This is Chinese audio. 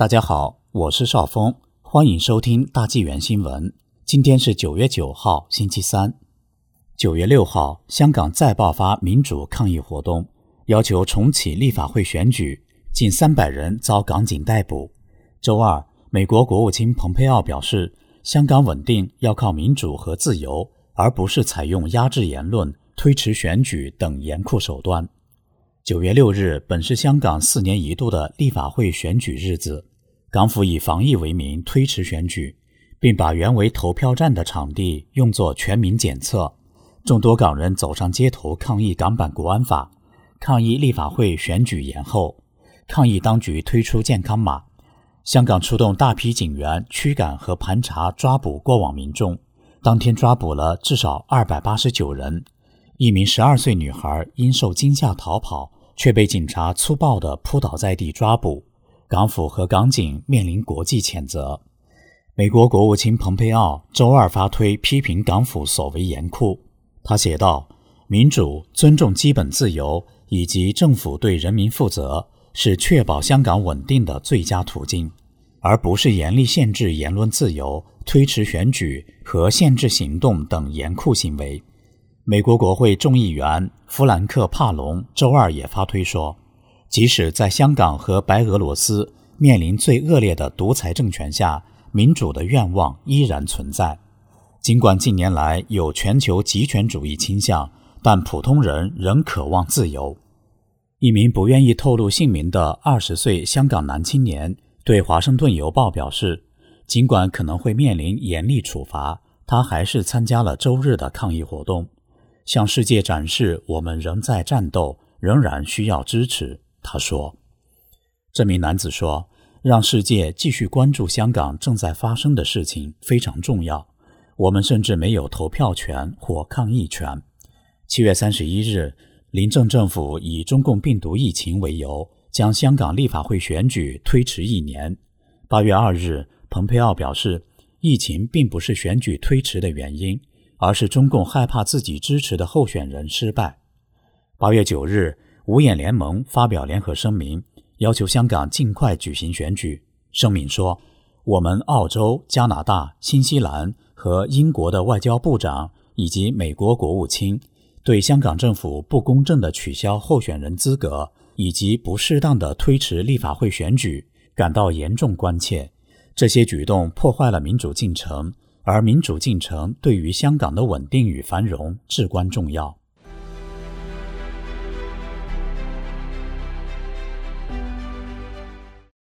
大家好，我是邵峰，欢迎收听大纪元新闻。今天是九月九号，星期三。九月六号，香港再爆发民主抗议活动，要求重启立法会选举，近三百人遭港警逮捕。周二，美国国务卿蓬佩奥表示，香港稳定要靠民主和自由，而不是采用压制言论、推迟选举等严酷手段。九月六日本是香港四年一度的立法会选举日子。港府以防疫为名推迟选举，并把原为投票站的场地用作全民检测。众多港人走上街头抗议港版国安法，抗议立法会选举延后，抗议当局推出健康码。香港出动大批警员驱赶和盘查抓捕过往民众，当天抓捕了至少二百八十九人。一名十二岁女孩因受惊吓逃跑，却被警察粗暴地扑倒在地抓捕。港府和港警面临国际谴责。美国国务卿蓬佩奥周二发推批评港府所为严酷。他写道：“民主、尊重基本自由以及政府对人民负责，是确保香港稳定的最佳途径，而不是严厉限制言论自由、推迟选举和限制行动等严酷行为。”美国国会众议员弗兰克·帕隆周二也发推说。即使在香港和白俄罗斯面临最恶劣的独裁政权下，民主的愿望依然存在。尽管近年来有全球极权主义倾向，但普通人仍渴望自由。一名不愿意透露姓名的二十岁香港男青年对《华盛顿邮报》表示，尽管可能会面临严厉处罚，他还是参加了周日的抗议活动，向世界展示我们仍在战斗，仍然需要支持。他说：“这名男子说，让世界继续关注香港正在发生的事情非常重要。我们甚至没有投票权或抗议权。”七月三十一日，临政政府以中共病毒疫情为由，将香港立法会选举推迟一年。八月二日，蓬佩奥表示，疫情并不是选举推迟的原因，而是中共害怕自己支持的候选人失败。八月九日。五眼联盟发表联合声明，要求香港尽快举行选举。声明说：“我们澳洲、加拿大、新西兰和英国的外交部长以及美国国务卿对香港政府不公正的取消候选人资格以及不适当的推迟立法会选举感到严重关切。这些举动破坏了民主进程，而民主进程对于香港的稳定与繁荣至关重要。”